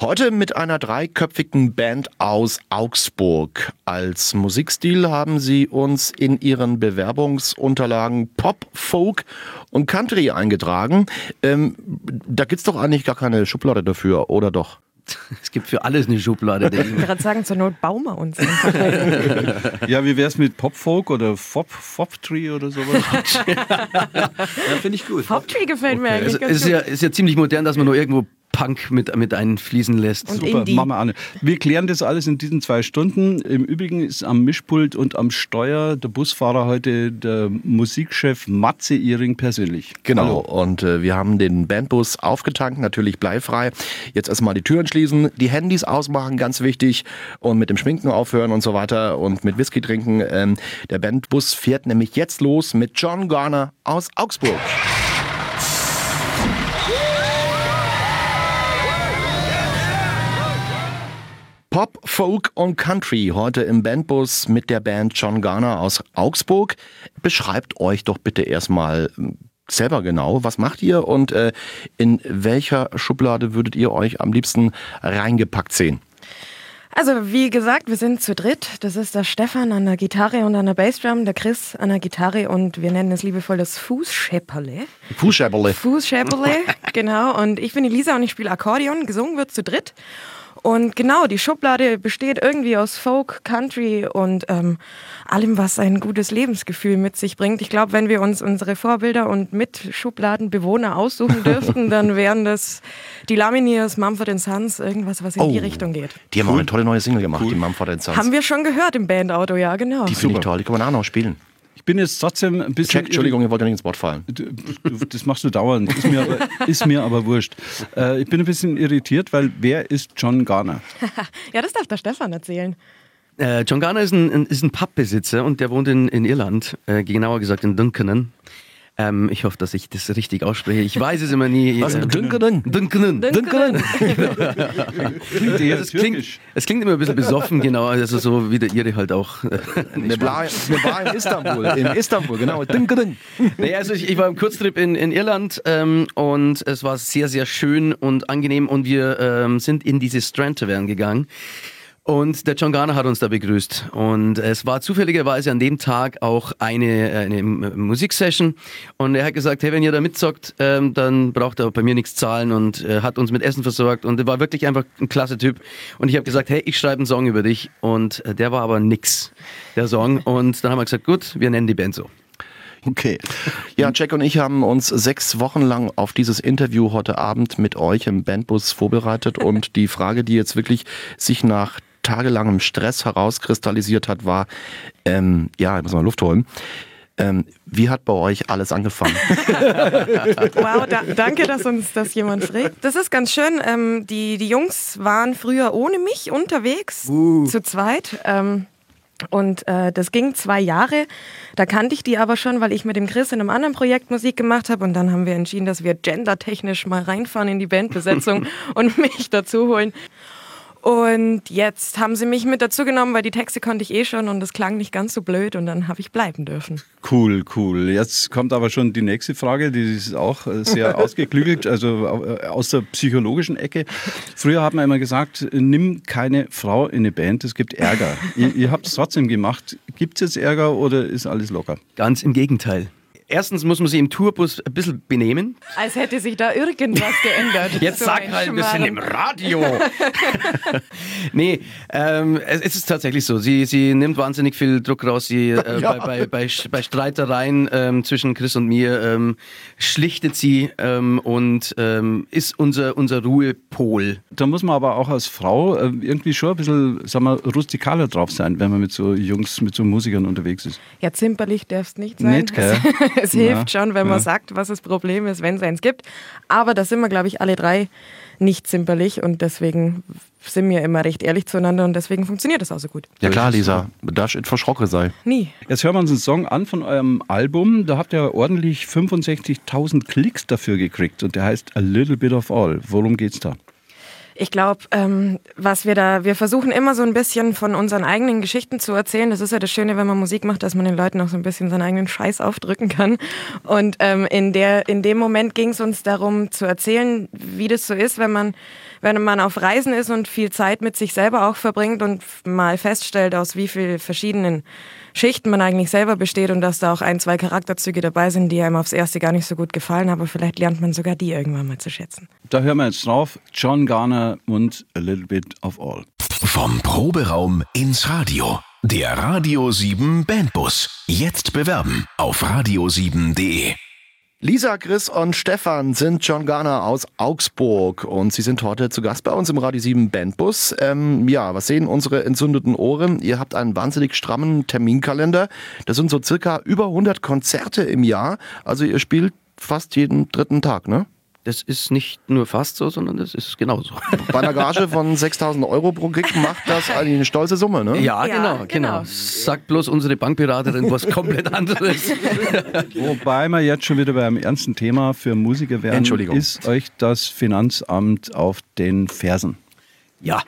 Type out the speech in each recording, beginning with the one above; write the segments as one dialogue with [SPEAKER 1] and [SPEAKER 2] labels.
[SPEAKER 1] Heute mit einer dreiköpfigen Band aus Augsburg. Als Musikstil haben sie uns in ihren Bewerbungsunterlagen Pop, Folk und Country eingetragen. Ähm, da gibt's doch eigentlich gar keine Schublade dafür, oder doch?
[SPEAKER 2] Es gibt für alles eine Schublade.
[SPEAKER 3] Ich wollte gerade sagen, zur Not bauen wir uns.
[SPEAKER 4] ja, wie wär's mit Pop-Folk oder Fop-Tree oder sowas?
[SPEAKER 2] ja, finde ich gut.
[SPEAKER 3] Fop-Tree gefällt okay. mir eigentlich
[SPEAKER 2] es, ganz ist gut. Ja, ist ja ziemlich modern, dass man nur irgendwo Punk mit, mit einfließen lässt.
[SPEAKER 3] Und
[SPEAKER 4] Super,
[SPEAKER 3] Indie.
[SPEAKER 4] machen wir an. Wir klären das alles in diesen zwei Stunden. Im Übrigen ist am Mischpult und am Steuer der Busfahrer heute der Musikchef Matze Iring persönlich.
[SPEAKER 1] Genau, Hallo. und äh, wir haben den Bandbus aufgetankt, natürlich bleifrei. Jetzt erstmal die Türen schließen, die Handys ausmachen, ganz wichtig, und mit dem Schminken aufhören und so weiter und mit Whisky trinken. Ähm, der Bandbus fährt nämlich jetzt los mit John Garner aus Augsburg. Pop, Folk und Country heute im Bandbus mit der Band John Garner aus Augsburg. Beschreibt euch doch bitte erstmal hm, selber genau, was macht ihr und äh, in welcher Schublade würdet ihr euch am liebsten reingepackt sehen?
[SPEAKER 3] Also wie gesagt, wir sind zu dritt. Das ist der Stefan an der Gitarre und an der Bassdrum, der Chris an der Gitarre und wir nennen es liebevoll das Fußschäpperle.
[SPEAKER 1] Fußschäpperle.
[SPEAKER 3] Fußschäpperle, genau. Und ich bin die Lisa und ich spiele Akkordeon. Gesungen wird zu dritt. Und genau, die Schublade besteht irgendwie aus Folk, Country und ähm, allem, was ein gutes Lebensgefühl mit sich bringt. Ich glaube, wenn wir uns unsere Vorbilder und Mitschubladenbewohner aussuchen dürften, dann wären das die Laminiers, Mumford Sons, irgendwas, was in oh, die Richtung geht.
[SPEAKER 1] Die haben cool. auch eine tolle neue Single gemacht, cool. die Mumford Sons.
[SPEAKER 3] Haben wir schon gehört im Bandauto, ja, genau.
[SPEAKER 1] Die finde ich toll, die kann man auch noch spielen.
[SPEAKER 4] Ich bin jetzt trotzdem ein bisschen.
[SPEAKER 1] Check, Entschuldigung, ihr wollt ja nicht ins Wort fallen.
[SPEAKER 4] Das machst du dauernd. Ist mir aber, ist mir aber wurscht. Äh, ich bin ein bisschen irritiert, weil wer ist John Garner?
[SPEAKER 3] ja, das darf der Stefan erzählen.
[SPEAKER 2] Äh, John Garner ist ein, ist ein Pubbesitzer und der wohnt in, in Irland, äh, genauer gesagt in Duncannon. Ähm, ich hoffe, dass ich das richtig ausspreche. Ich weiß es immer nie.
[SPEAKER 1] Was?
[SPEAKER 2] Äh,
[SPEAKER 1] Dünkenen?
[SPEAKER 2] Dünkenen.
[SPEAKER 1] Dünkenen.
[SPEAKER 4] klingt
[SPEAKER 2] es, klingt, es klingt immer ein bisschen besoffen, genau. Also so wie der Ihre halt auch.
[SPEAKER 1] Wir war, war in Istanbul. In Istanbul, genau. Dünkenen.
[SPEAKER 2] Naja, also ich, ich, war im Kurztrip in, in Irland ähm, und es war sehr, sehr schön und angenehm und wir ähm, sind in diese Strand Tavern gegangen. Und der John Garner hat uns da begrüßt. Und es war zufälligerweise an dem Tag auch eine, eine Musiksession. Und er hat gesagt, hey, wenn ihr da mitzockt, ähm, dann braucht er bei mir nichts zahlen und äh, hat uns mit Essen versorgt. Und er war wirklich einfach ein klasse Typ. Und ich habe gesagt, hey, ich schreibe einen Song über dich. Und äh, der war aber nix, der Song. Und dann haben wir gesagt, gut, wir nennen die Band so.
[SPEAKER 1] Okay. Ja, Jack und ich haben uns sechs Wochen lang auf dieses Interview heute Abend mit euch im Bandbus vorbereitet und die Frage, die jetzt wirklich sich nach tagelangem Stress herauskristallisiert hat, war, ähm, ja, ich muss mal Luft holen. Ähm, wie hat bei euch alles angefangen?
[SPEAKER 3] wow, da, danke, dass uns das jemand fragt. Das ist ganz schön. Ähm, die, die Jungs waren früher ohne mich unterwegs, uh. zu zweit. Ähm, und äh, das ging zwei Jahre. Da kannte ich die aber schon, weil ich mit dem Chris in einem anderen Projekt Musik gemacht habe. Und dann haben wir entschieden, dass wir gendertechnisch mal reinfahren in die Bandbesetzung und mich dazu holen. Und jetzt haben sie mich mit dazu genommen, weil die Texte konnte ich eh schon und es klang nicht ganz so blöd und dann habe ich bleiben dürfen.
[SPEAKER 4] Cool, cool. Jetzt kommt aber schon die nächste Frage, die ist auch äh, sehr ausgeklügelt, also äh, aus der psychologischen Ecke. Früher hat man immer gesagt, nimm keine Frau in eine Band, es gibt Ärger. ihr ihr habt es trotzdem gemacht. Gibt es jetzt Ärger oder ist alles locker?
[SPEAKER 2] Ganz im Gegenteil. Erstens muss man sich im Tourbus ein bisschen benehmen.
[SPEAKER 3] Als hätte sich da irgendwas geändert.
[SPEAKER 2] Jetzt so sag ein halt ein bisschen im Radio. nee, ähm, es, es, ist tatsächlich so. Sie, sie nimmt wahnsinnig viel Druck raus. Sie, äh, ja. bei, bei, bei, bei, Streitereien ähm, zwischen Chris und mir ähm, schlichtet sie ähm, und ähm, ist unser, unser Ruhepol.
[SPEAKER 4] Da muss man aber auch als Frau äh, irgendwie schon ein bisschen sag mal, rustikaler drauf sein, wenn man mit so Jungs, mit so Musikern unterwegs ist.
[SPEAKER 3] Ja, zimperlich darfst nicht sein.
[SPEAKER 4] Nicht, gell?
[SPEAKER 3] Es hilft ja, schon, wenn man ja. sagt, was das Problem ist, wenn es eins gibt. Aber da sind wir, glaube ich, alle drei nicht zimperlich und deswegen sind wir immer recht ehrlich zueinander und deswegen funktioniert das auch so gut.
[SPEAKER 1] Ja klar, Lisa, darfst du verschrocken sein.
[SPEAKER 3] Nie.
[SPEAKER 4] Jetzt hören wir uns einen Song an von eurem Album. Da habt ihr ordentlich 65.000 Klicks dafür gekriegt und der heißt A Little Bit of All. Worum geht's da?
[SPEAKER 3] Ich glaube, ähm, was wir da, wir versuchen immer so ein bisschen von unseren eigenen Geschichten zu erzählen. Das ist ja das Schöne, wenn man Musik macht, dass man den Leuten auch so ein bisschen seinen eigenen Scheiß aufdrücken kann. Und ähm, in der, in dem Moment ging es uns darum zu erzählen, wie das so ist, wenn man wenn man auf Reisen ist und viel Zeit mit sich selber auch verbringt und mal feststellt, aus wie vielen verschiedenen Schichten man eigentlich selber besteht und dass da auch ein, zwei Charakterzüge dabei sind, die einem aufs erste gar nicht so gut gefallen, aber vielleicht lernt man sogar die irgendwann mal zu schätzen.
[SPEAKER 4] Da hören wir jetzt drauf. John Garner und A Little Bit of All.
[SPEAKER 5] Vom Proberaum ins Radio. Der Radio 7 Bandbus. Jetzt bewerben auf radio7.de.
[SPEAKER 1] Lisa, Chris und Stefan sind John Garner aus Augsburg und sie sind heute zu Gast bei uns im Radio 7 Bandbus. Ähm, ja, was sehen unsere entzündeten Ohren? Ihr habt einen wahnsinnig strammen Terminkalender. Das sind so circa über 100 Konzerte im Jahr. Also ihr spielt fast jeden dritten Tag, ne?
[SPEAKER 2] Das ist nicht nur fast so, sondern das ist genauso.
[SPEAKER 1] Bei einer Gage von 6000 Euro pro Gig macht das eigentlich eine stolze Summe, ne?
[SPEAKER 2] Ja,
[SPEAKER 3] Ja,
[SPEAKER 2] genau,
[SPEAKER 3] genau.
[SPEAKER 2] genau. Sagt bloß unsere Bankberaterin was komplett anderes.
[SPEAKER 4] Wobei wir jetzt schon wieder beim ernsten Thema für Musiker werden,
[SPEAKER 1] Entschuldigung.
[SPEAKER 4] ist euch das Finanzamt auf den Fersen.
[SPEAKER 2] Ja,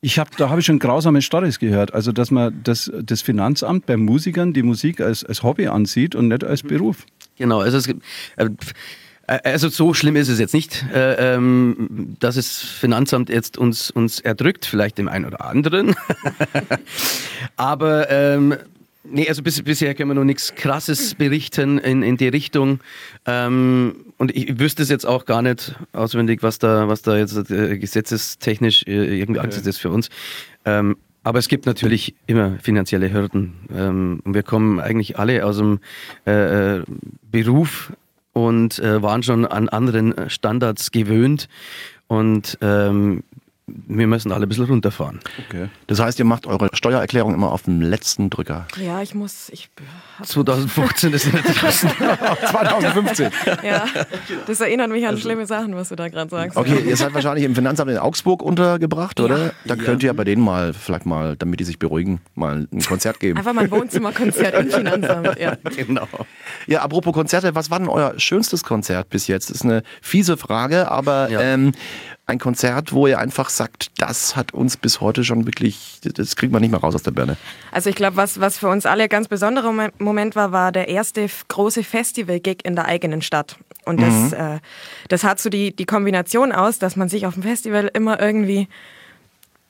[SPEAKER 4] Ich hab, da habe ich schon grausame Stories gehört. Also, dass man das, das Finanzamt bei Musikern die Musik als, als Hobby ansieht und nicht als Beruf.
[SPEAKER 2] Genau, also, es, gibt- äh, äh, also so schlimm ist es jetzt nicht, äh, ähm, dass das Finanzamt jetzt uns, uns erdrückt, vielleicht dem einen oder anderen. Aber ähm, nee, also bis, bisher können wir noch nichts Krasses berichten in, in die Richtung. Ähm, und ich wüsste es jetzt auch gar nicht auswendig, was da, was da jetzt äh, gesetzestechnisch äh, irgendwie angesetzt ist für uns. Ähm, aber es gibt natürlich immer finanzielle Hürden. Ähm, und wir kommen eigentlich alle aus dem äh, äh, Beruf und äh, waren schon an anderen Standards gewöhnt. Und ähm, wir müssen alle ein bisschen runterfahren.
[SPEAKER 4] Okay.
[SPEAKER 1] Das heißt, ihr macht eure Steuererklärung immer auf dem letzten Drücker.
[SPEAKER 3] Ja, ich muss, ich,
[SPEAKER 2] 2015 ist nicht draußen.
[SPEAKER 1] 2015.
[SPEAKER 3] ja, das erinnert mich an schlimme Sachen, was du da gerade sagst.
[SPEAKER 1] Okay, ihr seid wahrscheinlich im Finanzamt in Augsburg untergebracht, oder?
[SPEAKER 3] Ja.
[SPEAKER 1] Da könnt ihr ja bei denen mal, vielleicht mal, damit die sich beruhigen, mal ein Konzert geben.
[SPEAKER 3] Einfach mal ein Wohnzimmerkonzert im Finanzamt, ja.
[SPEAKER 2] genau.
[SPEAKER 1] Ja, apropos Konzerte, was war denn euer schönstes Konzert bis jetzt? Das ist eine fiese Frage, aber
[SPEAKER 2] Ja.
[SPEAKER 1] ähm, ein Konzert, wo ihr einfach sagt, das hat uns bis heute schon wirklich, das kriegt man nicht mehr raus aus der Birne.
[SPEAKER 3] Also ich glaube, was, was für uns alle ein ganz besonderer Mo- Moment war, war der erste große Festival-Gig in der eigenen Stadt. Und das, äh, das hat so die, die Kombination aus, dass man sich auf dem Festival immer irgendwie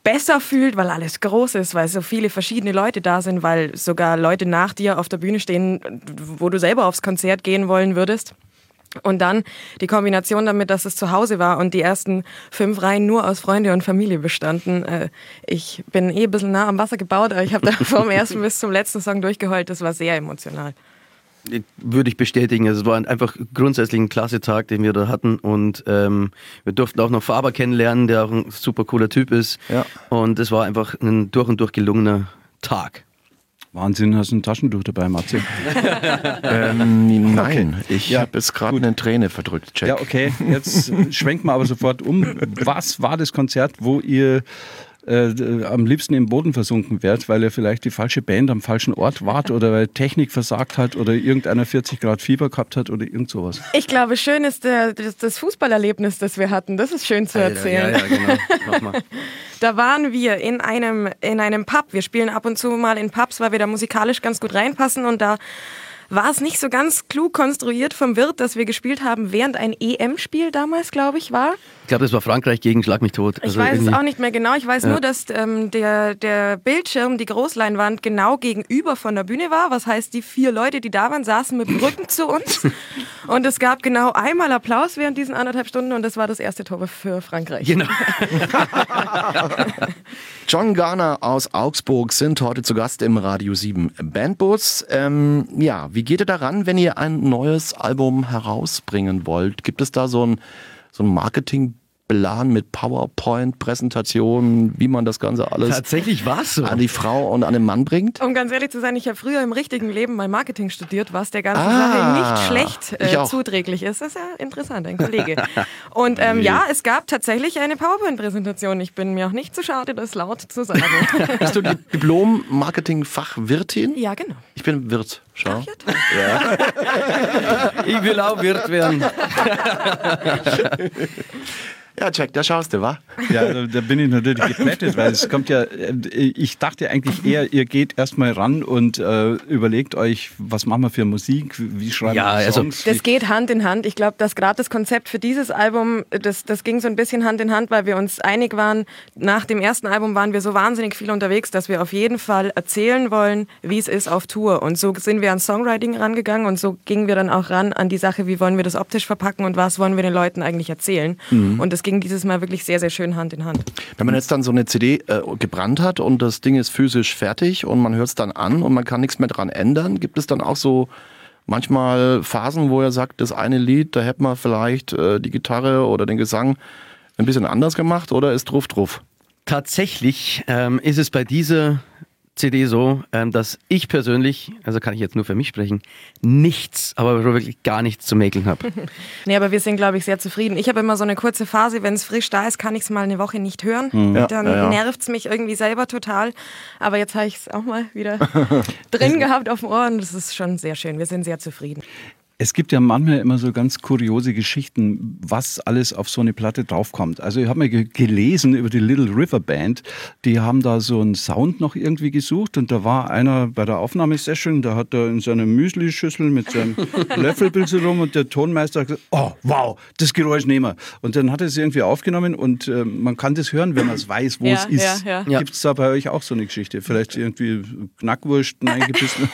[SPEAKER 3] besser fühlt, weil alles groß ist, weil so viele verschiedene Leute da sind, weil sogar Leute nach dir auf der Bühne stehen, wo du selber aufs Konzert gehen wollen würdest. Und dann die Kombination damit, dass es zu Hause war und die ersten fünf Reihen nur aus Freunde und Familie bestanden. Äh, Ich bin eh ein bisschen nah am Wasser gebaut, aber ich habe da vom ersten bis zum letzten Song durchgeheult. Das war sehr emotional.
[SPEAKER 2] Würde ich bestätigen. Also es war ein- einfach grundsätzlich ein klasse Tag, den wir da hatten. Und ähm, wir durften auch noch Faber kennenlernen, der auch ein super cooler Typ ist.
[SPEAKER 1] Ja.
[SPEAKER 2] Und es war einfach ein durch und durch gelungener Tag.
[SPEAKER 4] Wahnsinn, hast du ein Taschentuch dabei, Matze?
[SPEAKER 1] Ähm, nein, ich
[SPEAKER 4] Ja,
[SPEAKER 1] habe jetzt gerade eine Träne verdrückt. Check.
[SPEAKER 4] Ja, okay. Jetzt schwenken wir aber sofort um. Was war das Konzert, wo ihr äh, am liebsten im Boden versunken wärt, weil ihr vielleicht die falsche Band am falschen Ort wart oder weil Technik versagt hat oder irgendeiner 40 Grad Fieber gehabt hat oder irgend sowas?
[SPEAKER 3] Ich glaube, schön ist der, das, das Fußballerlebnis, das wir hatten. Das ist schön zu erzählen.
[SPEAKER 2] Ja, ja, genau.
[SPEAKER 3] Da waren wir in einem, in einem Pub. Wir spielen ab und zu mal in Pubs, weil wir da musikalisch ganz gut reinpassen. Und da war es nicht so ganz klug konstruiert vom Wirt, dass wir gespielt haben, während ein EM-Spiel damals, glaube ich, war.
[SPEAKER 2] Ich glaube, das war Frankreich gegen Schlag mich tot.
[SPEAKER 3] Ich
[SPEAKER 2] Also
[SPEAKER 3] weiß es auch nicht mehr genau. Ich weiß nur, dass ähm, der, der Bildschirm, die Großleinwand, genau gegenüber von der Bühne war. Was heißt, die vier Leute, die da waren, saßen mit dem Rücken zu uns. Und es gab genau einmal Applaus während diesen anderthalb Stunden und das war das erste Tor für Frankreich.
[SPEAKER 2] Genau.
[SPEAKER 1] John Garner aus Augsburg sind heute zu Gast im Radio 7 Bandbus. Ähm, ja, wie geht ihr daran, wenn ihr ein neues Album herausbringen wollt? Gibt es da so ein, so ein Marketingplan mit PowerPoint-Präsentationen, wie man das Ganze alles
[SPEAKER 2] Tatsächlich so.
[SPEAKER 1] an die Frau und an den Mann bringt?
[SPEAKER 3] Um ganz ehrlich zu sein, ich habe früher im richtigen Leben mal Marketing studiert, was der ganzen
[SPEAKER 1] Ah,
[SPEAKER 3] Sache nicht schlecht äh, zuträglich ist. Das ist ja interessant, ein Kollege. Und ähm, ja, es gab tatsächlich eine PowerPoint-Präsentation. Ich bin mir auch nicht zu schade, das laut zu sagen.
[SPEAKER 1] Bist du die Diplom-Marketing-Fachwirtin?
[SPEAKER 3] ja, genau.
[SPEAKER 1] Ich bin Wirt. Schau.
[SPEAKER 3] Ja, toll.
[SPEAKER 2] Ich will auch Wirt werden.
[SPEAKER 1] Ja, Jack, da schaust du, wa?
[SPEAKER 4] Ja, da, da bin ich natürlich geplättet, weil es kommt ja, äh, ich dachte eigentlich eher, ihr geht erstmal ran und äh, überlegt euch, was machen wir für Musik, wie schreiben
[SPEAKER 2] Ja,
[SPEAKER 4] wir
[SPEAKER 2] also
[SPEAKER 4] Songs.
[SPEAKER 3] Das geht Hand in Hand. Ich glaube, dass gerade das Konzept für dieses Album, das, das ging so ein bisschen Hand in Hand, weil wir uns einig waren, nach dem ersten Album waren wir so wahnsinnig viel unterwegs, dass wir auf jeden Fall erzählen wollen, wie es ist auf Tour. Und so sind wir an Songwriting rangegangen und so gingen wir dann auch ran an die Sache, wie wollen wir das optisch verpacken und was wollen wir den Leuten eigentlich erzählen. Und das ging dieses Mal wirklich sehr, sehr schön Hand in Hand.
[SPEAKER 1] Wenn man jetzt dann so eine CD äh, gebrannt hat und das Ding ist physisch fertig und man hört es dann an und man kann nichts mehr dran ändern, gibt es dann auch so manchmal Phasen, wo er sagt, das eine Lied, da hätte man vielleicht äh, die Gitarre oder den Gesang ein bisschen anders gemacht oder ist drauf drauf?
[SPEAKER 2] Tatsächlich ähm, ist es bei dieser CD so, ähm, dass ich persönlich, also kann ich jetzt nur für mich sprechen, nichts, aber wirklich gar nichts zu mäkeln habe.
[SPEAKER 3] Nee, aber wir sind, glaube ich, sehr zufrieden. Ich habe immer so eine kurze Phase, wenn es frisch da ist, kann ich es mal eine Woche nicht hören.
[SPEAKER 1] Ja,
[SPEAKER 3] Dann
[SPEAKER 1] ja, ja.
[SPEAKER 3] nervt es mich irgendwie selber total. Aber jetzt habe ich es auch mal wieder drin gehabt auf dem Ohr und das ist schon sehr schön. Wir sind sehr zufrieden.
[SPEAKER 4] Es gibt ja manchmal immer so ganz kuriose Geschichten, was alles auf so eine Platte draufkommt. Also ich habe mal ge gelesen über die Little River Band, die haben da so einen Sound noch irgendwie gesucht und da war einer bei der Aufnahmesession, da hat er in seiner Müsli-Schüssel mit seinem Löffelbild rum und der Tonmeister hat gesagt, oh wow, das Geräusch nehmen wir. Und dann hat er es irgendwie aufgenommen und äh, man kann das hören, wenn man es weiß, wo
[SPEAKER 3] Ja,
[SPEAKER 4] es ist.
[SPEAKER 3] ja. Ja.
[SPEAKER 4] Gibt es da bei euch auch so eine Geschichte? Vielleicht irgendwie Knackwurst eingebissen?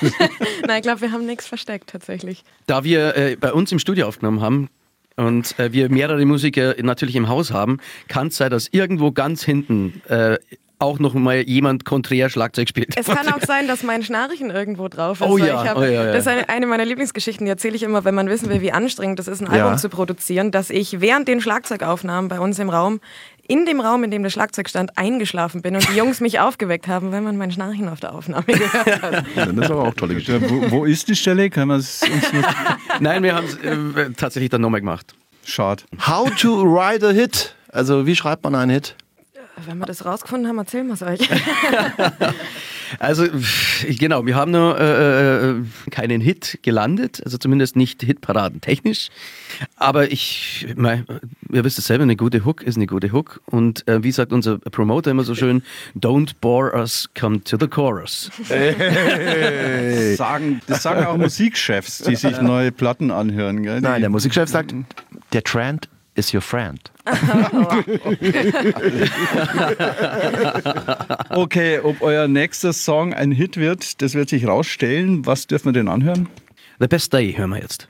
[SPEAKER 3] Nein, ich glaube, wir haben nichts versteckt tatsächlich.
[SPEAKER 2] Da wir äh, bei uns im Studio aufgenommen haben und äh, wir mehrere Musiker natürlich im Haus haben, kann es sein, dass irgendwo ganz hinten äh, auch noch mal jemand konträr Schlagzeug spielt.
[SPEAKER 3] Es kann auch sein, dass mein Schnarchen irgendwo drauf ist.
[SPEAKER 2] Oh ja,
[SPEAKER 3] ich hab,
[SPEAKER 2] oh ja, ja.
[SPEAKER 3] Das ist eine, eine meiner Lieblingsgeschichten, die erzähle ich immer, wenn man wissen will, wie anstrengend es ist, ein
[SPEAKER 1] Ja.
[SPEAKER 3] Album zu produzieren, dass ich während den Schlagzeugaufnahmen bei uns im Raum, in dem Raum, in dem das Schlagzeug stand, eingeschlafen bin und die Jungs mich aufgeweckt haben, weil man mein Schnarchen auf der Aufnahme gehört hat.
[SPEAKER 1] Ja, das ist aber auch tolle Geschichte.
[SPEAKER 4] Wo, wo ist die Stelle? Kann man es uns noch
[SPEAKER 2] Nein, wir haben es äh, tatsächlich dann nochmal gemacht.
[SPEAKER 4] Schade.
[SPEAKER 1] How to write a hit? Also wie schreibt man einen Hit?
[SPEAKER 3] Wenn wir das rausgefunden haben, erzählen wir es euch.
[SPEAKER 2] Also genau, wir haben nur äh, äh, keinen Hit gelandet, also zumindest nicht Hitparaden technisch. Aber ich, mein, ihr wisst es selber, eine gute Hook ist eine gute Hook. Und äh, wie sagt unser Promoter immer so schön, don't bore us, come to the chorus.
[SPEAKER 4] Das sagen, das sagen auch Musikchefs, die sich neue Platten anhören. Gell?
[SPEAKER 1] Nein, der Musikchef sagt, der Trend is your friend.
[SPEAKER 4] Okay, ob euer nächster Song ein Hit wird, das wird sich rausstellen. Was dürfen wir denn anhören?
[SPEAKER 2] The Best Day hören wir jetzt.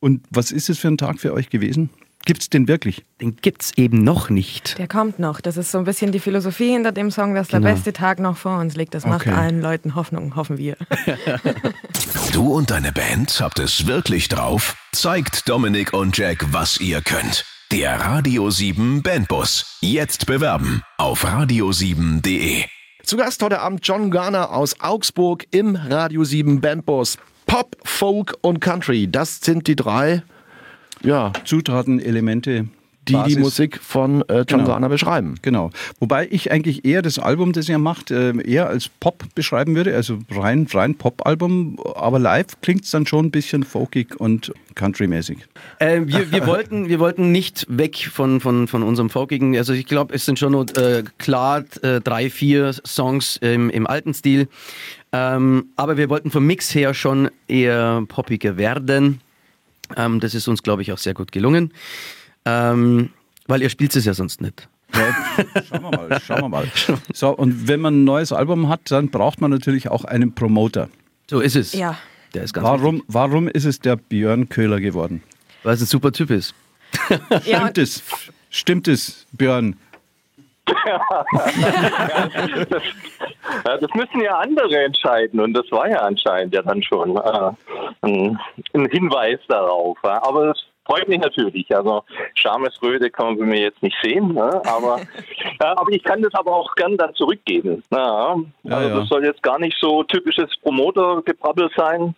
[SPEAKER 4] Und was ist es für ein Tag für euch gewesen? Gibt es den wirklich?
[SPEAKER 2] Den gibt's eben noch nicht.
[SPEAKER 3] Der kommt noch. Das ist so ein bisschen die Philosophie hinter dem Song, dass der
[SPEAKER 2] Genau.
[SPEAKER 3] beste Tag noch vor uns liegt. Das macht
[SPEAKER 4] Okay.
[SPEAKER 3] allen Leuten Hoffnung, hoffen wir.
[SPEAKER 5] Du und deine Band habt es wirklich drauf? Zeigt Dominik und Jack, was ihr könnt. Der Radio 7 Bandbus. Jetzt bewerben auf radio7.de.
[SPEAKER 1] Zu Gast heute Abend John Garner aus Augsburg im Radio 7 Bandbus. Pop, Folk und Country. Das sind die drei, ja,
[SPEAKER 4] Zutaten, Elemente,
[SPEAKER 1] die
[SPEAKER 4] Basis.
[SPEAKER 1] die Musik von äh, John
[SPEAKER 4] Genau.
[SPEAKER 1] Garner beschreiben.
[SPEAKER 4] Genau. Wobei ich eigentlich eher das Album, das ihr macht, äh, eher als Pop beschreiben würde. Also rein, rein Pop-Album. Aber live klingt es dann schon ein bisschen folkig und country-mäßig.
[SPEAKER 2] Äh, wir, wir, wollten, wir wollten nicht weg von, von, von unserem Folkigen. Also ich glaube, es sind schon nur, äh, klar äh, drei, vier Songs im, im alten Stil. Ähm, aber wir wollten vom Mix her schon eher poppiger werden. Ähm, das ist uns, glaube ich, auch sehr gut gelungen. Ähm, weil ihr spielt es ja sonst nicht.
[SPEAKER 4] Ja, schauen wir mal, schauen wir mal. So, und wenn man ein neues Album hat, dann braucht man natürlich auch einen Promoter.
[SPEAKER 2] So ist es.
[SPEAKER 3] Ja.
[SPEAKER 2] Der ist ganz
[SPEAKER 4] Warum, warum ist es der Björn Köhler geworden?
[SPEAKER 2] Weil es ein super Typ ist.
[SPEAKER 3] Ja,
[SPEAKER 4] Stimmt es? Stimmt es, Björn?
[SPEAKER 6] Ja, das müssen ja andere entscheiden und das war ja anscheinend ja dann schon äh, ein, Hinweis darauf. Aber es freut mich natürlich. Also Schamesröde kann man bei mir jetzt nicht sehen, ne? aber, ja, aber ich kann das aber auch gern dann zurückgeben. Ja.
[SPEAKER 4] Ja,
[SPEAKER 6] also
[SPEAKER 4] ja.
[SPEAKER 6] das soll jetzt gar nicht so typisches Promoter-Gebrabbel sein.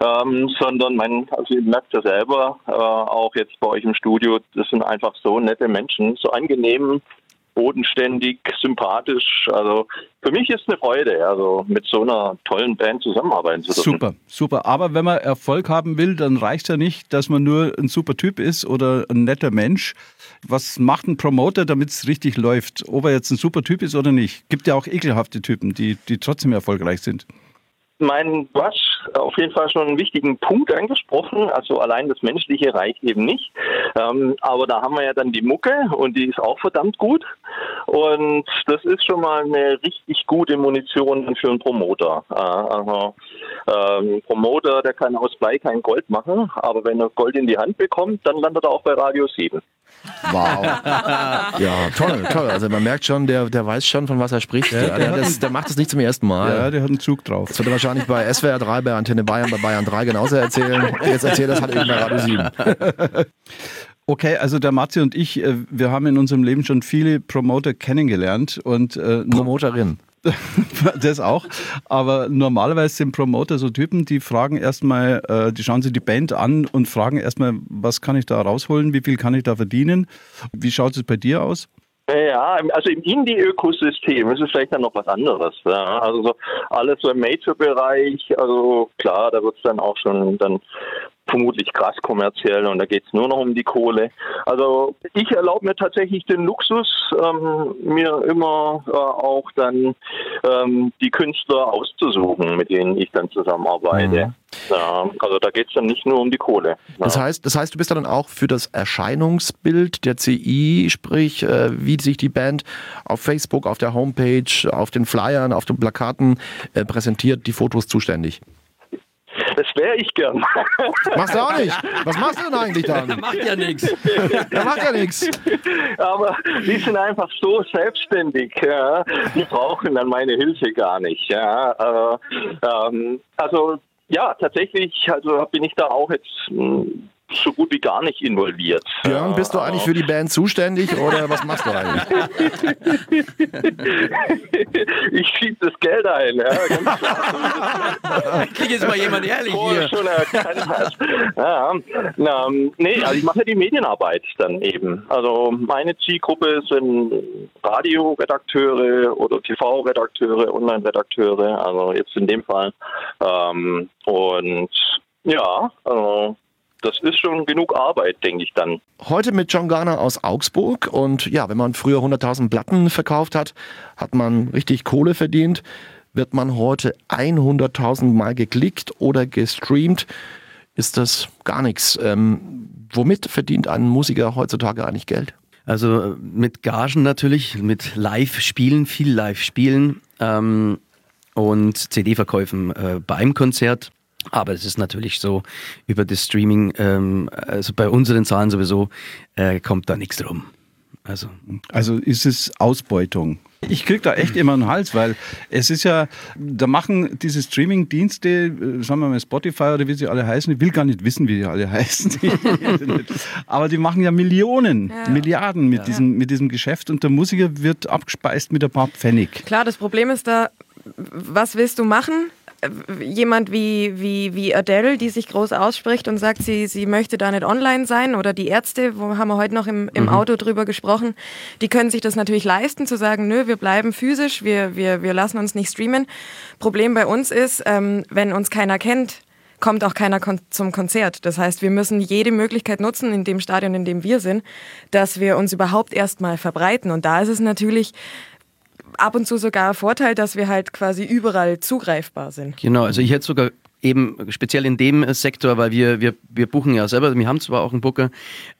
[SPEAKER 6] Ähm, sondern mein, also ihr merkt ja selber, äh, auch jetzt bei euch im Studio, das sind einfach so nette Menschen, so angenehm bodenständig, sympathisch. Also für mich ist eine Freude, also mit so einer tollen Band zusammenarbeiten zu dürfen.
[SPEAKER 4] Super, super. Aber wenn man Erfolg haben will, dann reicht es ja nicht, dass man nur ein super Typ ist oder ein netter Mensch. Was macht ein Promoter, damit es richtig läuft? Ob er jetzt ein super Typ ist oder nicht. Gibt ja auch ekelhafte Typen, die, die trotzdem erfolgreich sind
[SPEAKER 6] mein, hast auf jeden Fall schon einen wichtigen Punkt angesprochen. Also allein das Menschliche reicht eben nicht. Ähm, aber da haben wir ja dann die Mucke und die ist auch verdammt gut. Und das ist schon mal eine richtig gute Munition für einen Promoter. Äh, also, ähm, Promoter, der kann aus Blei kein Gold machen, aber wenn er Gold in die Hand bekommt, dann landet er auch bei Radio 7.
[SPEAKER 1] Wow. ja, toll, toll. Also man merkt schon, der, der weiß schon, von was er spricht. Ja, der, der, das, der, macht es nicht zum ersten Mal.
[SPEAKER 4] Ja, der hat einen Zug drauf.
[SPEAKER 1] Das wird er wahrscheinlich bei SWR 3, bei Antenne Bayern, bei Bayern 3 genauso erzählen. Jetzt erzählt das halt eben bei Radio 7.
[SPEAKER 4] Okay, also der Matze und ich, äh, wir haben in unserem Leben schon viele Promoter kennengelernt und
[SPEAKER 1] äh, Promoterin.
[SPEAKER 4] das auch. Aber normalerweise sind Promoter so Typen, die fragen erstmal, äh, die schauen sich die Band an und fragen erstmal, was kann ich da rausholen, wie viel kann ich da verdienen? Wie schaut es bei dir aus?
[SPEAKER 6] Ja, also im Indie-Ökosystem ist es vielleicht dann noch was anderes. Ja. Also so alles so im Major-Bereich, also klar, da wird es dann auch schon dann vermutlich krass kommerziell und da geht es nur noch um die Kohle. Also ich erlaube mir tatsächlich den Luxus, ähm, mir immer äh, auch dann ähm, die Künstler auszusuchen, mit denen ich dann zusammenarbeite. Mhm. Ja, also da geht es dann nicht nur um die Kohle. Ja.
[SPEAKER 1] Das heißt, das heißt, du bist dann auch für das Erscheinungsbild der CI, sprich, äh, wie sich die Band auf Facebook, auf der Homepage, auf den Flyern, auf den Plakaten äh, präsentiert, die Fotos zuständig.
[SPEAKER 6] Das wäre ich gern.
[SPEAKER 1] Machst du auch nicht? Was machst du denn eigentlich dann?
[SPEAKER 2] Der macht ja nichts.
[SPEAKER 1] Der macht ja nichts.
[SPEAKER 6] Aber die sind einfach so selbstständig. Ja. Die brauchen dann meine Hilfe gar nicht. Ja. Äh, ähm, also ja, tatsächlich, also bin ich da auch jetzt hm, so gut wie gar nicht involviert.
[SPEAKER 1] Björn, bist du eigentlich für die Band zuständig oder was machst du eigentlich?
[SPEAKER 6] ich schieb das Geld ein, ja.
[SPEAKER 2] Krieg jetzt mal jemand ehrlich hier.
[SPEAKER 6] schon. Ja, na, nee, also ich mache die Medienarbeit dann eben. Also meine Zielgruppe sind Radioredakteure oder TV-Redakteure, Online-Redakteure, also jetzt in dem Fall. Ähm, und ja, also das ist schon genug Arbeit, denke ich dann.
[SPEAKER 1] Heute mit John Garner aus Augsburg und ja, wenn man früher 100.000 Platten verkauft hat, hat man richtig Kohle verdient. Wird man heute 100.000 Mal geklickt oder gestreamt, ist das gar nichts. Ähm, womit verdient ein Musiker heutzutage eigentlich Geld?
[SPEAKER 2] Also mit Gagen natürlich, mit Live-Spielen, viel Live-Spielen ähm, und CD-Verkäufen äh, beim Konzert. Aber es ist natürlich so, über das Streaming, ähm, also bei unseren Zahlen sowieso, äh, kommt da nichts drum.
[SPEAKER 4] Also. also ist es Ausbeutung? Ich kriege da echt immer einen Hals, weil es ist ja, da machen diese Streaming-Dienste, äh, sagen wir mal Spotify oder wie sie alle heißen, ich will gar nicht wissen, wie die alle heißen. Aber die machen ja Millionen, ja. Milliarden mit, ja. diesem, mit diesem Geschäft und der Musiker wird abgespeist mit ein paar Pfennig.
[SPEAKER 3] Klar, das Problem ist da, was willst du machen? Jemand wie, wie, wie Adele, die sich groß ausspricht und sagt, sie, sie möchte da nicht online sein oder die Ärzte, wo haben wir heute noch im, im mhm. Auto drüber gesprochen, die können sich das natürlich leisten, zu sagen, nö, wir bleiben physisch, wir, wir, wir lassen uns nicht streamen. Problem bei uns ist, ähm, wenn uns keiner kennt, kommt auch keiner kon zum Konzert. Das heißt, wir müssen jede Möglichkeit nutzen, in dem Stadion, in dem wir sind, dass wir uns überhaupt erstmal verbreiten. Und da ist es natürlich ab und zu sogar ein Vorteil, dass wir halt quasi überall zugreifbar sind.
[SPEAKER 2] Genau, also ich hätte sogar eben speziell in dem Sektor, weil wir, wir, wir buchen ja selber, wir haben zwar auch einen Booker,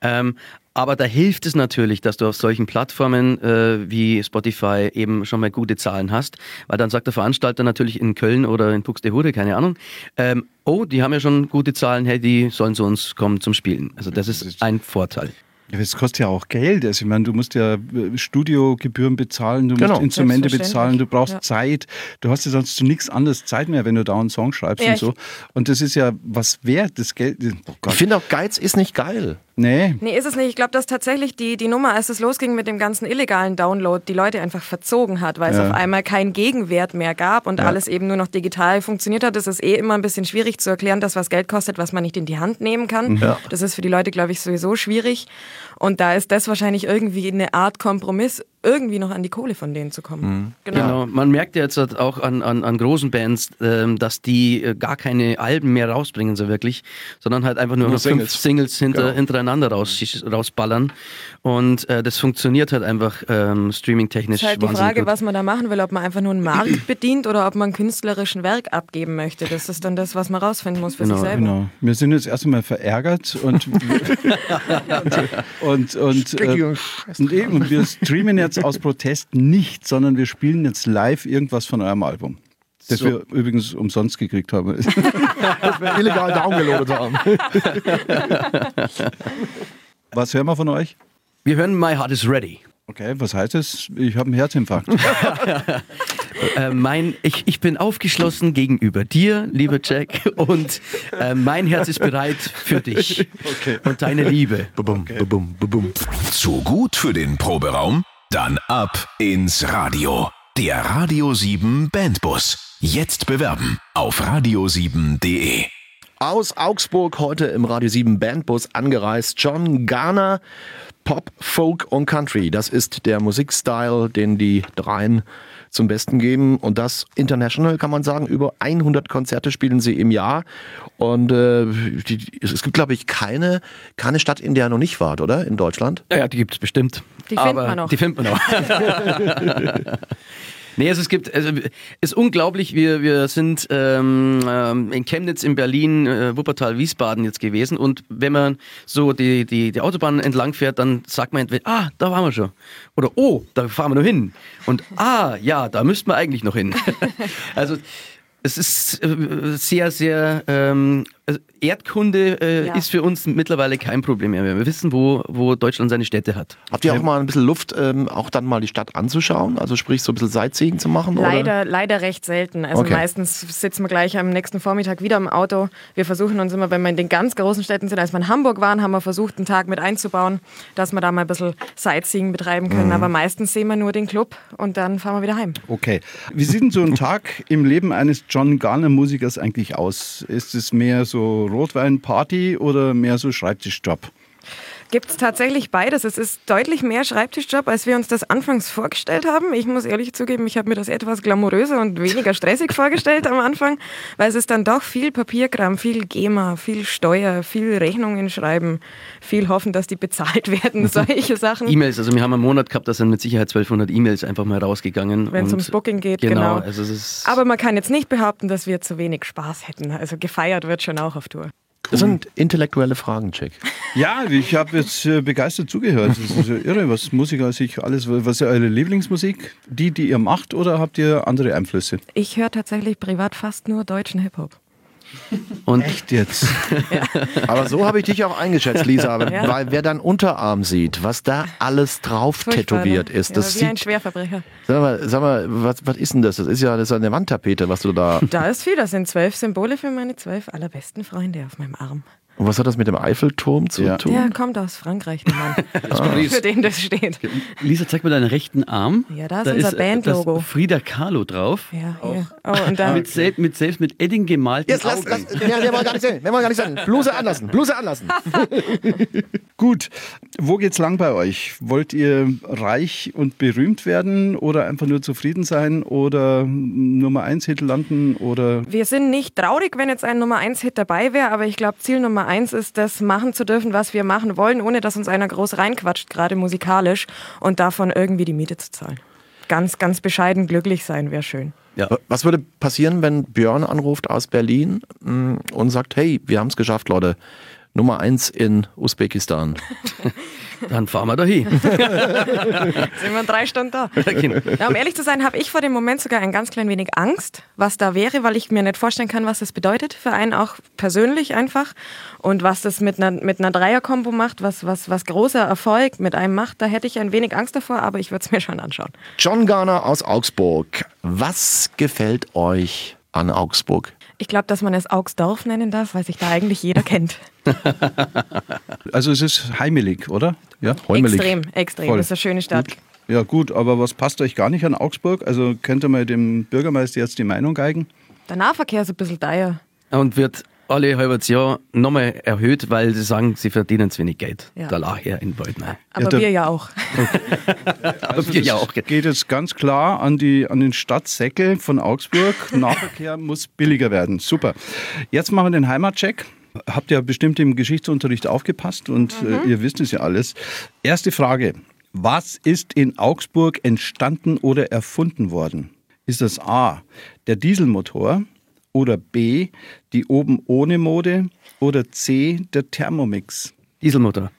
[SPEAKER 2] ähm, aber da hilft es natürlich, dass du auf solchen Plattformen äh, wie Spotify eben schon mal gute Zahlen hast, weil dann sagt der Veranstalter natürlich in Köln oder in Buxtehude, keine Ahnung, ähm, oh, die haben ja schon gute Zahlen, hey, die sollen zu uns kommen zum Spielen. Also das ist ein Vorteil.
[SPEAKER 4] Ja, es kostet ja auch Geld. Also ich meine, du musst ja äh, Studiogebühren bezahlen, du genau. musst Instrumente bezahlen, du brauchst ja. Zeit. Du hast ja sonst zu nichts anderes Zeit mehr, wenn du da einen Song schreibst ja, und so. Und das ist ja was wert, das Geld.
[SPEAKER 1] Oh ich finde auch Geiz ist nicht geil.
[SPEAKER 3] Nee. Nee, ist es nicht. Ich glaube, dass tatsächlich die, die Nummer, als es losging mit dem ganzen illegalen Download, die Leute einfach verzogen hat, weil ja. es auf einmal keinen Gegenwert mehr gab und ja. alles eben nur noch digital funktioniert hat. Das ist eh immer ein bisschen schwierig zu erklären, dass was Geld kostet, was man nicht in die Hand nehmen kann. Ja. Das ist für die Leute, glaube ich, sowieso schwierig. Und da ist das wahrscheinlich irgendwie eine Art Kompromiss irgendwie noch an die Kohle von denen zu kommen.
[SPEAKER 1] Mhm.
[SPEAKER 2] Genau. Man merkt ja jetzt halt auch an, an, an großen Bands, ähm, dass die äh, gar keine Alben mehr rausbringen, so wirklich, sondern halt einfach nur,
[SPEAKER 1] Nur
[SPEAKER 2] noch fünf
[SPEAKER 1] Singles.
[SPEAKER 2] Singles hinter,
[SPEAKER 1] Genau.
[SPEAKER 2] hintereinander raus, rausballern. Und äh, das funktioniert halt einfach ähm, streaming-technisch
[SPEAKER 3] Es ist halt die Frage,
[SPEAKER 2] gut.
[SPEAKER 3] was man da machen will, ob man einfach nur einen Markt bedient oder ob man künstlerischen Werk abgeben möchte. Das ist dann das, was man rausfinden muss für
[SPEAKER 2] Genau,
[SPEAKER 3] sich selber.
[SPEAKER 4] Genau. Wir sind jetzt erst einmal verärgert und, und, und, äh, und, eben, und wir streamen jetzt aus Protest nicht, sondern wir spielen jetzt live irgendwas von eurem Album. Das
[SPEAKER 2] So.
[SPEAKER 4] wir übrigens umsonst gekriegt haben.
[SPEAKER 1] dass wir illegal downgeloadet haben.
[SPEAKER 4] Was hören wir von euch?
[SPEAKER 2] Wir hören My Heart is Ready.
[SPEAKER 4] Okay, was heißt es? Ich habe einen Herzinfarkt.
[SPEAKER 2] Äh, mein, ich, ich bin aufgeschlossen gegenüber dir, lieber Jack, und äh, mein Herz ist bereit für dich und deine Liebe.
[SPEAKER 1] Bubum, bubum, bubum.
[SPEAKER 5] Zu gut für den Proberaum? Dann ab ins Radio. Der Radio 7 Bandbus. Jetzt bewerben auf radio7.de.
[SPEAKER 1] Aus Augsburg heute im Radio 7 Bandbus angereist John Garner. Pop, Folk und Country. Das ist der Musikstyle, den die dreien zum Besten geben. Und das international kann man sagen. Über 100 Konzerte spielen sie im Jahr. Und äh, die, es gibt, glaube ich, keine, keine Stadt, in der ihr noch nicht wart, oder? In Deutschland?
[SPEAKER 2] Ja, ja, die gibt es bestimmt.
[SPEAKER 3] Die findet man noch.
[SPEAKER 2] Die findet man noch. Nee, also es gibt, also ist unglaublich, wir, wir sind ähm, ähm, in Chemnitz, in Berlin, äh, Wuppertal, Wiesbaden jetzt gewesen. Und wenn man so die, die, die Autobahn entlang fährt, dann sagt man entweder, ah, da waren wir schon. Oder oh, da fahren wir noch hin. Und ah, ja, da müssten wir eigentlich noch hin. also es ist äh, sehr, sehr ähm, also Erdkunde äh,
[SPEAKER 3] Ja.
[SPEAKER 2] ist für uns mittlerweile kein Problem mehr. Wir wissen, wo, wo Deutschland seine Städte hat.
[SPEAKER 1] Habt ihr auch mal ein bisschen Luft, ähm, auch dann mal die Stadt anzuschauen? Also sprich so ein bisschen Sightseeing zu machen? Oder?
[SPEAKER 3] Leider, leider recht selten. Also
[SPEAKER 1] Okay.
[SPEAKER 3] meistens sitzen wir gleich am nächsten Vormittag wieder im Auto. Wir versuchen uns immer, wenn wir in den ganz großen Städten sind, als wir in Hamburg waren, haben wir versucht, einen Tag mit einzubauen, dass wir da mal ein bisschen Sightseeing betreiben können. Aber meistens sehen wir nur den Club und dann fahren wir wieder heim.
[SPEAKER 4] Okay. Wie sieht denn so ein Tag im Leben eines John Garner-Musikers eigentlich aus? Ist es mehr so Rotwein-Party oder mehr so Schreibtischjob?
[SPEAKER 3] Gibt es tatsächlich beides. Es ist deutlich mehr Schreibtischjob, als wir uns das anfangs vorgestellt haben. Ich muss ehrlich zugeben, ich habe mir das etwas glamouröser und weniger stressig vorgestellt am Anfang, weil es ist dann doch viel Papierkram, viel GEMA, viel Steuer, viel Rechnungen schreiben, viel hoffen, dass die bezahlt werden, solche Sachen.
[SPEAKER 2] E-Mails, also wir haben einen Monat gehabt, da sind mit Sicherheit 1200 E-Mails einfach mal rausgegangen.
[SPEAKER 3] Wenn es ums Booking geht,
[SPEAKER 2] genau.
[SPEAKER 3] genau.
[SPEAKER 2] Also
[SPEAKER 3] Aber man kann jetzt nicht behaupten, dass wir zu wenig Spaß hätten. Also gefeiert wird schon auch auf Tour.
[SPEAKER 1] Das sind intellektuelle Fragen, Jack.
[SPEAKER 4] Ja, ich habe jetzt äh, begeistert zugehört. Das ist ja irre, was Musiker sich alles. Was ist eure Lieblingsmusik? Die, die ihr macht, oder habt ihr andere Einflüsse?
[SPEAKER 3] Ich höre tatsächlich privat fast nur deutschen Hip-Hop.
[SPEAKER 2] Und
[SPEAKER 4] Echt jetzt?
[SPEAKER 1] Aber so habe ich dich auch eingeschätzt, Lisa.
[SPEAKER 3] Ja.
[SPEAKER 1] Weil wer deinen Unterarm sieht, was da alles drauf
[SPEAKER 3] Furchtbar,
[SPEAKER 1] tätowiert
[SPEAKER 3] ne?
[SPEAKER 1] ist,
[SPEAKER 3] ja,
[SPEAKER 1] das
[SPEAKER 3] wie ein
[SPEAKER 1] sieht.
[SPEAKER 3] Schwerverbrecher.
[SPEAKER 1] Sag mal, sag mal was, was ist denn das? Das ist ja das ist ja eine Wandtapete, was du da.
[SPEAKER 3] Da ist viel. Das sind zwölf Symbole für meine zwölf allerbesten Freunde auf meinem Arm.
[SPEAKER 1] Und was hat das mit dem Eiffelturm zu
[SPEAKER 4] Ja.
[SPEAKER 1] tun?
[SPEAKER 3] Der kommt aus Frankreich, der Mann. für den das steht.
[SPEAKER 7] Lisa, zeig mal deinen rechten Arm.
[SPEAKER 3] Ja, da ist unser
[SPEAKER 7] äh,
[SPEAKER 3] Bandlogo.
[SPEAKER 7] Frida Kahlo drauf.
[SPEAKER 3] Ja, hier. Oh, und dann,
[SPEAKER 7] Mit, selbst, mit selbst mit Edding gemalten
[SPEAKER 1] Jetzt lass, lass, ja, wir wollen gar nicht sehen, wir wollen gar nicht sehen. Bluse anlassen, Bluse anlassen.
[SPEAKER 4] Gut, wo geht's lang bei euch? Wollt ihr reich und berühmt werden oder einfach nur zufrieden sein oder Nummer 1 Hit landen oder
[SPEAKER 3] wir sind nicht traurig, wenn jetzt ein Nummer 1 Hit dabei wäre, aber ich glaube, Ziel Nummer 1 ist, das machen zu dürfen, was wir machen wollen, ohne dass uns einer groß reinquatscht, gerade musikalisch, und davon irgendwie die Miete zu zahlen. Ganz, ganz bescheiden glücklich sein wäre schön.
[SPEAKER 1] Was würde passieren, wenn Björn anruft aus Berlin mm, und sagt, hey, wir haben es geschafft, Leute. Nummer eins in Usbekistan.
[SPEAKER 2] dann fahren wir da hin.
[SPEAKER 3] Sind wir in drei Stunden da?
[SPEAKER 2] Genau.
[SPEAKER 3] Ja, um ehrlich zu sein, habe ich vor dem Moment sogar ein ganz klein wenig Angst, was da wäre, weil ich mir nicht vorstellen kann, was das bedeutet für einen auch persönlich einfach und was das mit einer, mit einer Dreierkombo macht, was, was, was großer Erfolg mit einem macht. Da hätte ich ein wenig Angst davor, aber ich würde es mir schon anschauen.
[SPEAKER 1] John Garner aus Augsburg. Was gefällt euch an Augsburg?
[SPEAKER 3] Ich glaube, dass man es Augsdorf nennen darf, weil sich da eigentlich jeder kennt.
[SPEAKER 4] also es ist heimelig, oder? Ja.
[SPEAKER 1] Heumelig.
[SPEAKER 3] Extrem, extrem.
[SPEAKER 4] Voll.
[SPEAKER 3] Das ist eine schöne Stadt.
[SPEAKER 4] Gut. Ja gut, aber was passt euch gar nicht an Augsburg? Also könnt ihr mal dem Bürgermeister jetzt die Meinung geigen?
[SPEAKER 3] Der Nahverkehr ist ein bisschen teuer.
[SPEAKER 2] Und wird alle halbes Jahr nochmal erhöht, weil sie sagen, sie verdienen zu wenig Geld.
[SPEAKER 3] Ja.
[SPEAKER 2] Da lag er in Waldmeier.
[SPEAKER 3] Aber
[SPEAKER 4] da-
[SPEAKER 3] wir ja auch.
[SPEAKER 2] Aber wir ja auch.
[SPEAKER 4] Geht jetzt ganz klar an, die, an den Stadtsäckel von Augsburg. Nahverkehr muss billiger werden. Super. Jetzt machen wir den Heimatcheck. Habt ihr bestimmt im Geschichtsunterricht aufgepasst und äh, ihr wisst es ja alles. Erste Frage. Was ist in Augsburg entstanden oder erfunden worden? Ist das A, der Dieselmotor oder B, die oben ohne Mode oder C, der Thermomix?
[SPEAKER 2] Dieselmotor.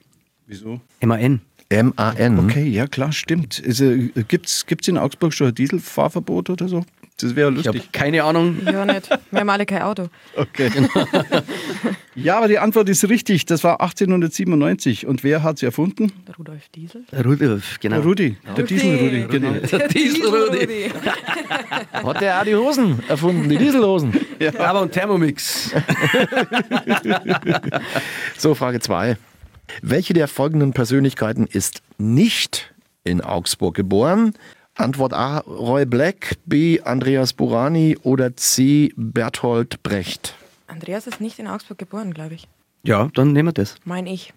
[SPEAKER 4] Wieso?
[SPEAKER 2] MAN.
[SPEAKER 1] M-A-N.
[SPEAKER 4] Okay, ja klar, stimmt. Also, Gibt es in Augsburg schon ein Dieselfahrverbot oder so? Das wäre
[SPEAKER 2] Ich habe
[SPEAKER 4] lustig.
[SPEAKER 2] keine Ahnung.
[SPEAKER 3] Ja, nicht. Wir haben alle kein Auto.
[SPEAKER 4] Okay. ja, aber die Antwort ist richtig. Das war 1897. Und wer hat es erfunden?
[SPEAKER 3] Der Rudolf Diesel.
[SPEAKER 2] Rudolf, genau.
[SPEAKER 4] Der Rudi. Der Diesel-Rudi. Genau.
[SPEAKER 2] Der Dieselrudi.
[SPEAKER 1] Hat der auch die Hosen erfunden, die Dieselhosen?
[SPEAKER 2] Aber und Thermomix.
[SPEAKER 1] So, Frage 2. Welche der folgenden Persönlichkeiten ist nicht in Augsburg geboren? Antwort A, Roy Black, B, Andreas Burani oder C, Berthold Brecht.
[SPEAKER 3] Andreas ist nicht in Augsburg geboren, glaube ich.
[SPEAKER 2] Ja, dann nehmen wir das.
[SPEAKER 3] Mein ich.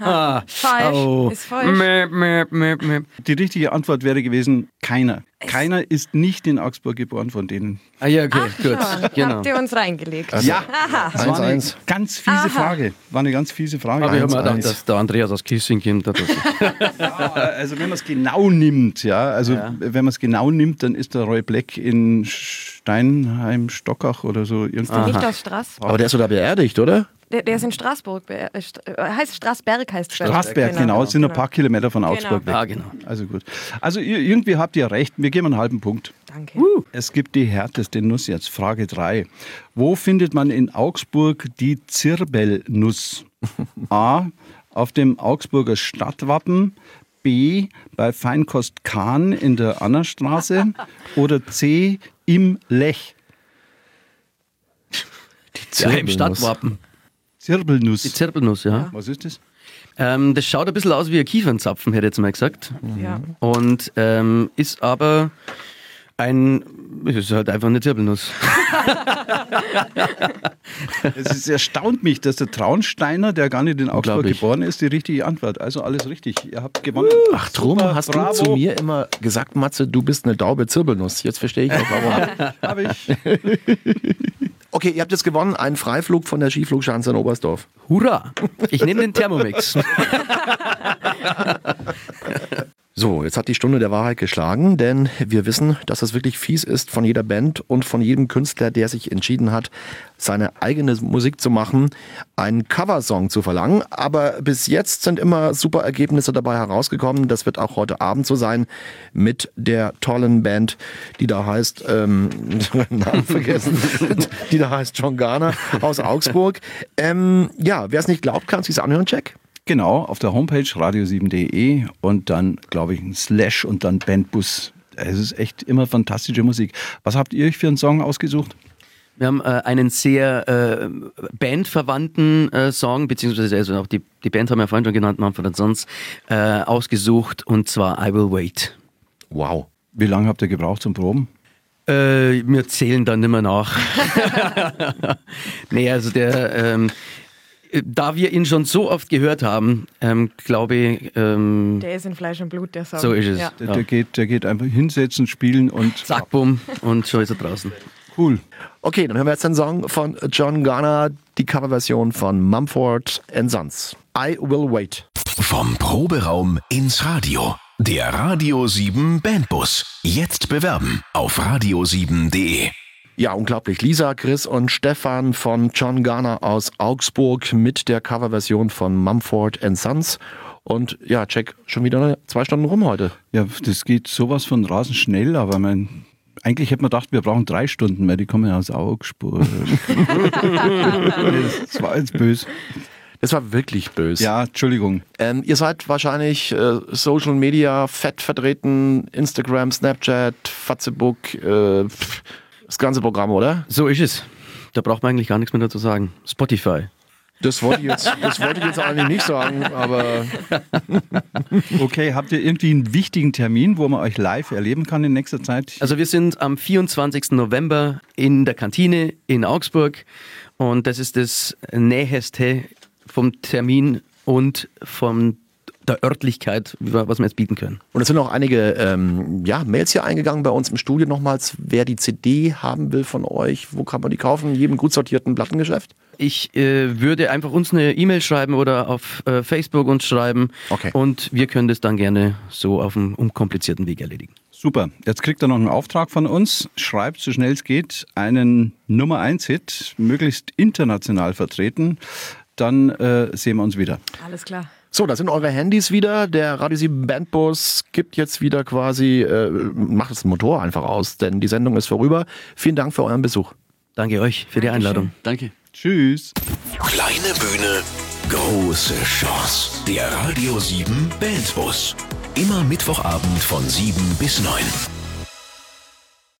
[SPEAKER 2] Ah,
[SPEAKER 3] Falsch.
[SPEAKER 2] oh.
[SPEAKER 3] Ist falsch.
[SPEAKER 2] Mäh, mäh, mäh, mäh.
[SPEAKER 4] Die richtige Antwort wäre gewesen, keiner. Keiner ist nicht in Augsburg geboren von denen.
[SPEAKER 2] Ah ja, okay,
[SPEAKER 3] Ach,
[SPEAKER 2] gut.
[SPEAKER 3] schon.
[SPEAKER 2] Genau.
[SPEAKER 3] Habt ihr uns reingelegt?
[SPEAKER 4] Ja,
[SPEAKER 3] Aha.
[SPEAKER 4] das war eine
[SPEAKER 1] 1-1.
[SPEAKER 4] ganz fiese Frage. War eine ganz fiese Frage.
[SPEAKER 2] Aber ich habe mir gedacht,
[SPEAKER 1] 1-1.
[SPEAKER 2] dass der Andreas aus Kissing kommt. oder so.
[SPEAKER 4] Also wenn man es genau nimmt, ja, also wenn man es genau nimmt, dann ist der Roy Black in Steinheim, Stockach oder so irgendwo.
[SPEAKER 3] Nicht aus Straßburg.
[SPEAKER 1] Aber der ist sogar beerdigt, oder?
[SPEAKER 3] Der, der ist in Straßburg. äh, äh, heißt Straßberg heißt
[SPEAKER 4] Straßberg, genau, es sind ein paar Kilometer von Augsburg weg.
[SPEAKER 2] Ah, genau.
[SPEAKER 4] Also gut. Also ihr, irgendwie habt ihr recht, wir geben einen halben Punkt.
[SPEAKER 3] Danke.
[SPEAKER 4] Es gibt die härteste Nuss jetzt. Frage 3. Wo findet man in Augsburg die Zirbelnuss? A. Auf dem Augsburger Stadtwappen. B. Bei Feinkost Kahn in der Annerstraße. Oder C. Im Lech.
[SPEAKER 2] Ja, im
[SPEAKER 1] Zirbelnuss.
[SPEAKER 2] Die
[SPEAKER 4] Zirbelnuss.
[SPEAKER 2] Ja.
[SPEAKER 4] Was ist das?
[SPEAKER 2] Ähm, das schaut ein bisschen aus wie ein Kiefernzapfen, hätte ich jetzt mal gesagt.
[SPEAKER 3] Ja.
[SPEAKER 2] Und ähm, ist aber ein, es ist halt einfach eine Zirbelnuss.
[SPEAKER 4] Es ist, erstaunt mich, dass der Traunsteiner, der gar nicht in Augsburg geboren ist, die richtige Antwort. Also alles richtig. Ihr habt gewonnen.
[SPEAKER 1] Ach, drum
[SPEAKER 4] Super,
[SPEAKER 1] hast
[SPEAKER 4] bravo.
[SPEAKER 1] du zu mir immer gesagt, Matze, du bist eine Daube Zirbelnuss. Jetzt verstehe ich auch, warum.
[SPEAKER 4] Hab ich.
[SPEAKER 1] Okay, ihr habt jetzt gewonnen, einen Freiflug von der Skiflugschanze in Oberstdorf.
[SPEAKER 2] Hurra! Ich nehme den Thermomix.
[SPEAKER 1] So, jetzt hat die Stunde der Wahrheit geschlagen, denn wir wissen, dass es wirklich fies ist von jeder Band und von jedem Künstler, der sich entschieden hat, seine eigene Musik zu machen, einen Coversong zu verlangen. Aber bis jetzt sind immer super Ergebnisse dabei herausgekommen. Das wird auch heute Abend so sein mit der tollen Band, die da heißt, ähm, Namen vergessen, die da heißt John Garner aus Augsburg. Ähm, ja, wer es nicht glaubt, kann es sich anhören, Check.
[SPEAKER 4] Genau, auf der Homepage radio7.de und dann, glaube ich, ein Slash und dann Bandbus. Es ist echt immer fantastische Musik. Was habt ihr euch für einen Song ausgesucht?
[SPEAKER 2] Wir haben äh, einen sehr äh, bandverwandten äh, Song, beziehungsweise also auch die, die Band haben wir vorhin schon genannt, Manfred Sons, äh, ausgesucht und zwar I Will Wait.
[SPEAKER 1] Wow.
[SPEAKER 4] Wie lange habt ihr gebraucht zum Proben?
[SPEAKER 2] Äh, wir zählen dann nimmer nach. nee, also der, ähm, äh, da wir ihn schon so oft gehört haben, ähm, glaube ich, ähm,
[SPEAKER 3] Der ist in Fleisch und Blut, der Song.
[SPEAKER 2] so ist es.
[SPEAKER 3] Ja.
[SPEAKER 4] Der, der, geht, der geht einfach hinsetzen, spielen und
[SPEAKER 2] Zack, bumm und schon ist er draußen.
[SPEAKER 4] cool.
[SPEAKER 1] Okay, dann hören wir jetzt den Song von John Garner, die Coverversion von Mumford Sons. I Will Wait.
[SPEAKER 5] Vom Proberaum ins Radio. Der Radio 7 Bandbus. Jetzt bewerben auf radio7.de.
[SPEAKER 1] Ja, unglaublich. Lisa, Chris und Stefan von John Garner aus Augsburg mit der Coverversion von Mumford Sons. Und ja, check, schon wieder zwei Stunden rum heute.
[SPEAKER 4] Ja, das geht sowas von rasend schnell, aber mein, eigentlich hätte man gedacht, wir brauchen drei Stunden, weil die kommen ja aus Augsburg. das war jetzt böse.
[SPEAKER 1] Das war wirklich böse.
[SPEAKER 4] Ja, Entschuldigung.
[SPEAKER 1] Ähm, ihr seid wahrscheinlich äh, Social Media fett vertreten, Instagram, Snapchat, Facebook, äh, das ganze Programm, oder?
[SPEAKER 2] So ist es. Da braucht man eigentlich gar nichts mehr dazu sagen. Spotify.
[SPEAKER 1] Das wollte ich jetzt, das wollte ich jetzt eigentlich nicht sagen, aber
[SPEAKER 4] Okay, habt ihr irgendwie einen wichtigen Termin, wo man euch live erleben kann in nächster Zeit?
[SPEAKER 2] Also wir sind am 24. November in der Kantine in Augsburg und das ist das Näheste vom Termin und von der Örtlichkeit, was wir jetzt bieten können.
[SPEAKER 1] Und es sind auch einige ähm, ja, Mails hier eingegangen bei uns im Studio nochmals. Wer die CD haben will von euch, wo kann man die kaufen? In jedem gut sortierten Plattengeschäft?
[SPEAKER 2] Ich äh, würde einfach uns eine E-Mail schreiben oder auf äh, Facebook uns schreiben
[SPEAKER 1] Okay.
[SPEAKER 2] und wir können das dann gerne so auf einem unkomplizierten Weg erledigen.
[SPEAKER 4] Super. Jetzt kriegt er noch einen Auftrag von uns. Schreibt, so schnell es geht, einen Nummer 1 Hit, möglichst international vertreten. Dann äh, sehen wir uns wieder.
[SPEAKER 3] Alles klar.
[SPEAKER 1] So, da sind eure Handys wieder. Der Radio 7 Bandbus gibt jetzt wieder quasi, äh, macht das Motor einfach aus, denn die Sendung ist vorüber. Vielen Dank für euren Besuch.
[SPEAKER 2] Danke euch für die Einladung.
[SPEAKER 7] Danke.
[SPEAKER 4] Tschüss.
[SPEAKER 5] Kleine Bühne, große Chance. Der Radio 7 Bandbus. Immer Mittwochabend von 7 bis 9.